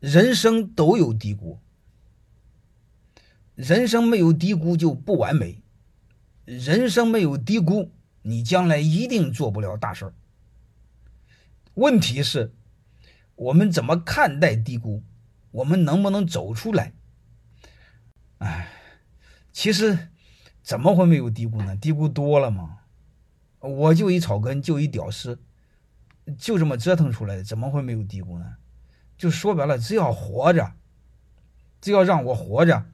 人生都有低谷，人生没有低谷就不完美，人生没有低谷，你将来一定做不了大事儿。问题是，我们怎么看待低谷？我们能不能走出来？哎，其实怎么会没有低谷呢？低谷多了嘛？我就一草根，就一屌丝，就这么折腾出来的，怎么会没有低谷呢？就说白了，只要活着，只要让我活着，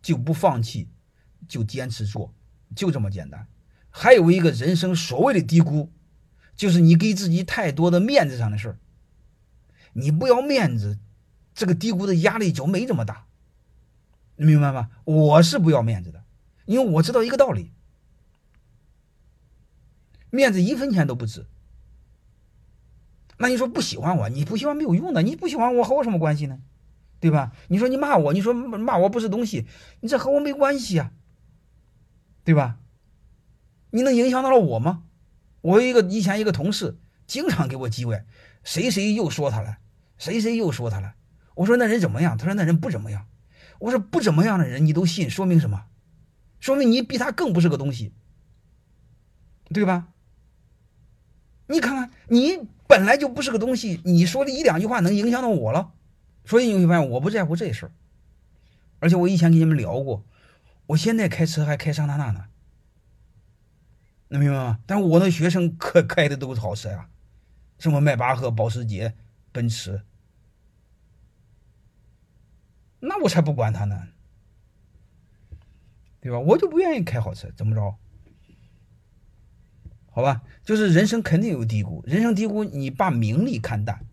就不放弃，就坚持做，就这么简单。还有一个人生所谓的低谷，就是你给自己太多的面子上的事儿，你不要面子，这个低谷的压力就没这么大，你明白吗？我是不要面子的，因为我知道一个道理。面子一分钱都不值。那你说不喜欢我，你不喜欢没有用的，你不喜欢我和我什么关系呢？对吧？你说你骂我，你说骂我不是东西，你这和我没关系啊，对吧？你能影响到了我吗？我有一个以前一个同事，经常给我机会，谁谁又说他了，谁谁又说他了。我说那人怎么样？他说那人不怎么样。我说不怎么样的人你都信，说明什么？说明你比他更不是个东西，对吧？你看看，你本来就不是个东西，你说的一两句话能影响到我了，所以你会发现我不在乎这事儿。而且我以前跟你们聊过，我现在开车还开桑塔纳呢，能明白吗？但我那学生可开的都是好车呀，什么迈巴赫、保时捷、奔驰，那我才不管他呢，对吧？我就不愿意开好车，怎么着？好吧，就是人生肯定有低谷，人生低谷，你把名利看淡，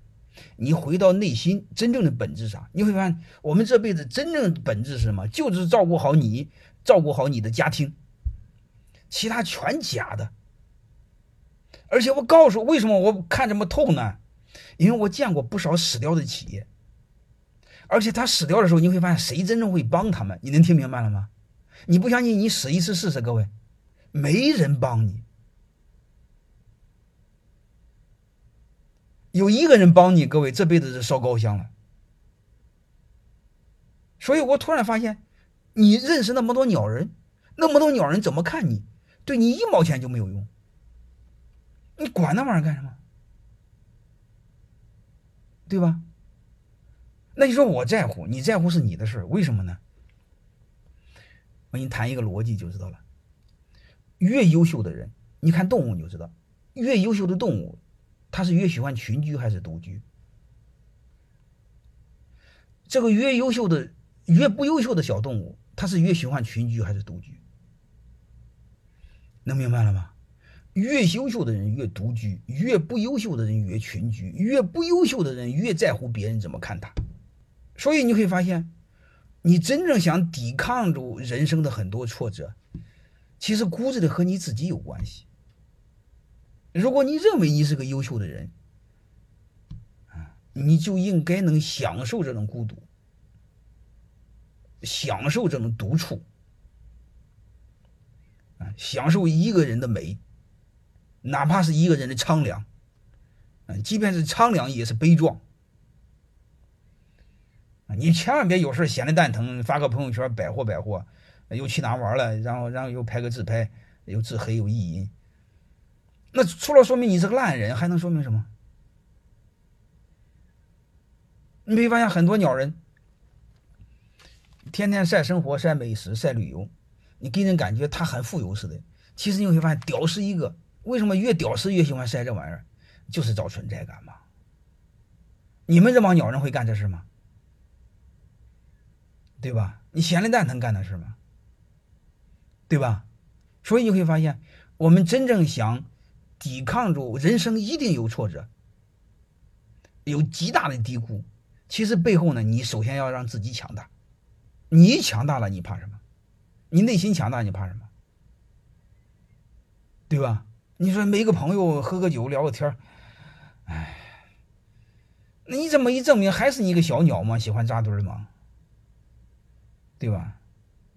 你回到内心真正的本质上，你会发现，我们这辈子真正的本质是什么？就是照顾好你，照顾好你的家庭，其他全假的。而且我告诉，为什么我看这么透呢？因为我见过不少死掉的企业，而且他死掉的时候，你会发现谁真正会帮他们？你能听明白了吗？你不相信，你死一次试试，各位，没人帮你。有一个人帮你，各位这辈子是烧高香了。所以我突然发现，你认识那么多鸟人，那么多鸟人怎么看你？对你一毛钱就没有用。你管那玩意儿干什么？对吧？那你说我在乎，你在乎是你的事儿，为什么呢？我给你谈一个逻辑就知道了。越优秀的人，你看动物你就知道，越优秀的动物。他是越喜欢群居还是独居？这个越优秀的、越不优秀的小动物，它是越喜欢群居还是独居？能明白了吗？越优秀的人越独居，越不优秀的人越群居，越不优秀的人越在乎别人怎么看他。所以你会发现，你真正想抵抗住人生的很多挫折，其实估计的和你自己有关系。如果你认为你是个优秀的人，啊，你就应该能享受这种孤独，享受这种独处，啊，享受一个人的美，哪怕是一个人的苍凉，啊，即便是苍凉也是悲壮，啊，你千万别有事闲的蛋疼，发个朋友圈摆货摆货，又去哪玩了，然后然后又拍个自拍，又自黑又意淫。那除了说明你是个烂人，还能说明什么？你没发现很多鸟人天天晒生活、晒美食、晒旅游，你给人感觉他很富有似的。其实你会发现，屌丝一个。为什么越屌丝越喜欢晒这玩意儿？就是找存在感嘛。你们这帮鸟人会干这事吗？对吧？你闲的蛋疼干的事吗？对吧？所以你会发现，我们真正想。抵抗住人生一定有挫折，有极大的低谷。其实背后呢，你首先要让自己强大。你强大了，你怕什么？你内心强大，你怕什么？对吧？你说没个朋友喝个酒聊个天哎，那你这么一证明，还是你一个小鸟吗？喜欢扎堆吗？对吧？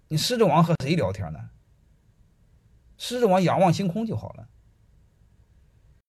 你狮子王和谁聊天呢？狮子王仰望星空就好了。